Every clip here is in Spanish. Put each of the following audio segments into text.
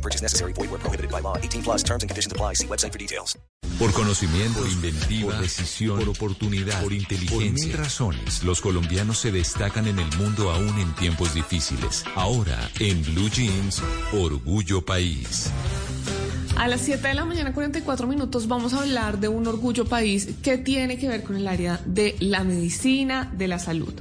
No purchase necessary. Void where prohibited by law. 18 plus terms and conditions apply. See website for details. Por conocimiento, por inventiva, por decisión, por oportunidad, por inteligencia. Por mil razones, los colombianos se destacan en el mundo aún en tiempos difíciles. Ahora, en Blue Jeans, Orgullo País. A las 7 de la mañana, 44 minutos, vamos a hablar de un orgullo país que tiene que ver con el área de la medicina, de la salud.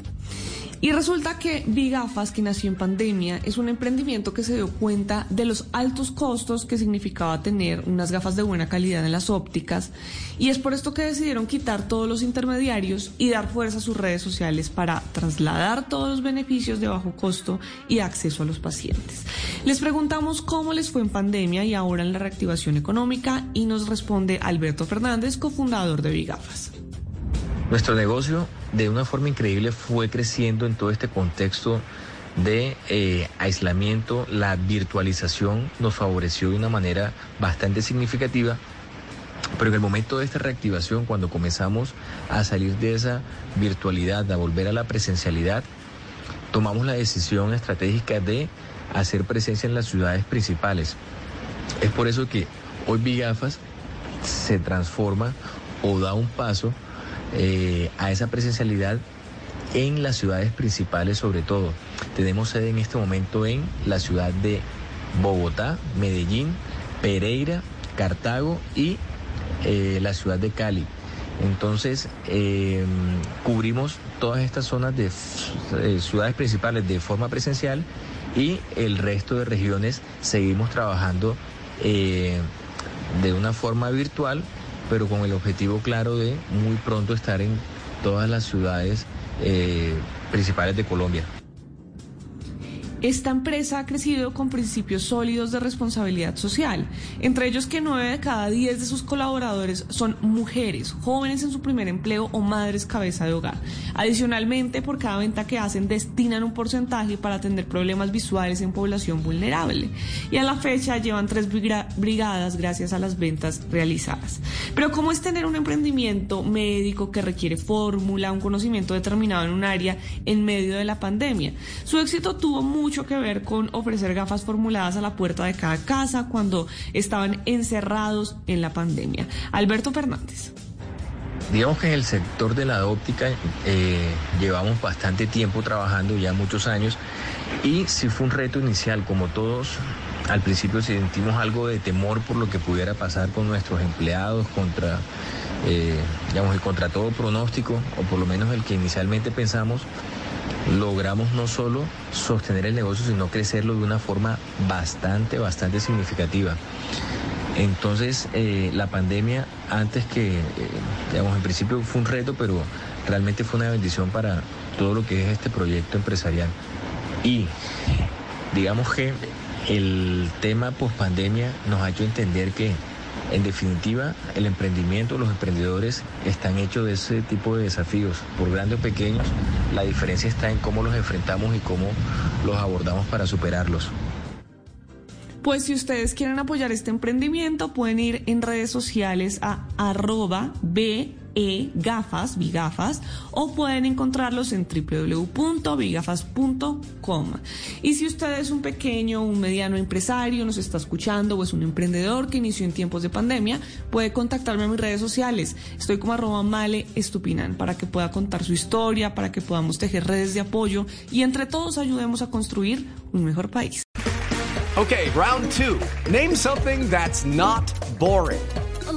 Y resulta que Bigafas, que nació en pandemia, es un emprendimiento que se dio cuenta de los altos costos que significaba tener unas gafas de buena calidad en las ópticas. Y es por esto que decidieron quitar todos los intermediarios y dar fuerza a sus redes sociales para trasladar todos los beneficios de bajo costo y acceso a los pacientes. Les preguntamos cómo les fue en pandemia y ahora en la reactivación económica y nos responde Alberto Fernández, cofundador de Bigafas. Nuestro negocio de una forma increíble fue creciendo en todo este contexto de eh, aislamiento. La virtualización nos favoreció de una manera bastante significativa. Pero en el momento de esta reactivación, cuando comenzamos a salir de esa virtualidad, a volver a la presencialidad, tomamos la decisión estratégica de hacer presencia en las ciudades principales. Es por eso que hoy Bigafas se transforma o da un paso eh, a esa presencialidad en las ciudades principales sobre todo. Tenemos sede en este momento en la ciudad de Bogotá, Medellín, Pereira, Cartago y eh, la ciudad de Cali. Entonces, eh, cubrimos todas estas zonas de ciudades principales de forma presencial y el resto de regiones seguimos trabajando de una forma virtual pero con el objetivo claro de muy pronto estar en todas las ciudades eh, principales de Colombia. Esta empresa ha crecido con principios sólidos de responsabilidad social, entre ellos que nueve de cada diez de sus colaboradores son mujeres, jóvenes en su primer empleo o madres cabeza de hogar. Adicionalmente, por cada venta que hacen, destinan un porcentaje para atender problemas visuales en población vulnerable. Y a la fecha llevan tres brigadas gracias a las ventas realizadas. Pero ¿cómo es tener un emprendimiento médico que requiere fórmula, un conocimiento determinado en un área en medio de la pandemia? Su éxito tuvo mucho que ver con ofrecer gafas formuladas a la puerta de cada casa cuando estaban encerrados en la pandemia. Alberto Fernández. Digamos que en el sector de la óptica eh, llevamos bastante tiempo trabajando, ya muchos años, y sí fue un reto inicial, como todos. Al principio sentimos algo de temor por lo que pudiera pasar con nuestros empleados contra, eh, digamos, contra todo pronóstico, o por lo menos el que inicialmente pensamos logramos no solo sostener el negocio, sino crecerlo de una forma bastante, bastante significativa. Entonces, eh, la pandemia, antes que, eh, digamos, en principio fue un reto, pero realmente fue una bendición para todo lo que es este proyecto empresarial. Y digamos que el tema post pandemia nos ha hecho entender que en definitiva, el emprendimiento, los emprendedores están hechos de ese tipo de desafíos, por grandes o pequeños. La diferencia está en cómo los enfrentamos y cómo los abordamos para superarlos. Pues si ustedes quieren apoyar este emprendimiento, pueden ir en redes sociales a arroba B e gafas, bigafas, o pueden encontrarlos en www.bigafas.com. Y si usted es un pequeño un mediano empresario, nos está escuchando o es un emprendedor que inició en tiempos de pandemia, puede contactarme en mis redes sociales. Estoy como arroba male estupinan para que pueda contar su historia, para que podamos tejer redes de apoyo y entre todos ayudemos a construir un mejor país. Okay, round two. Name something that's not boring.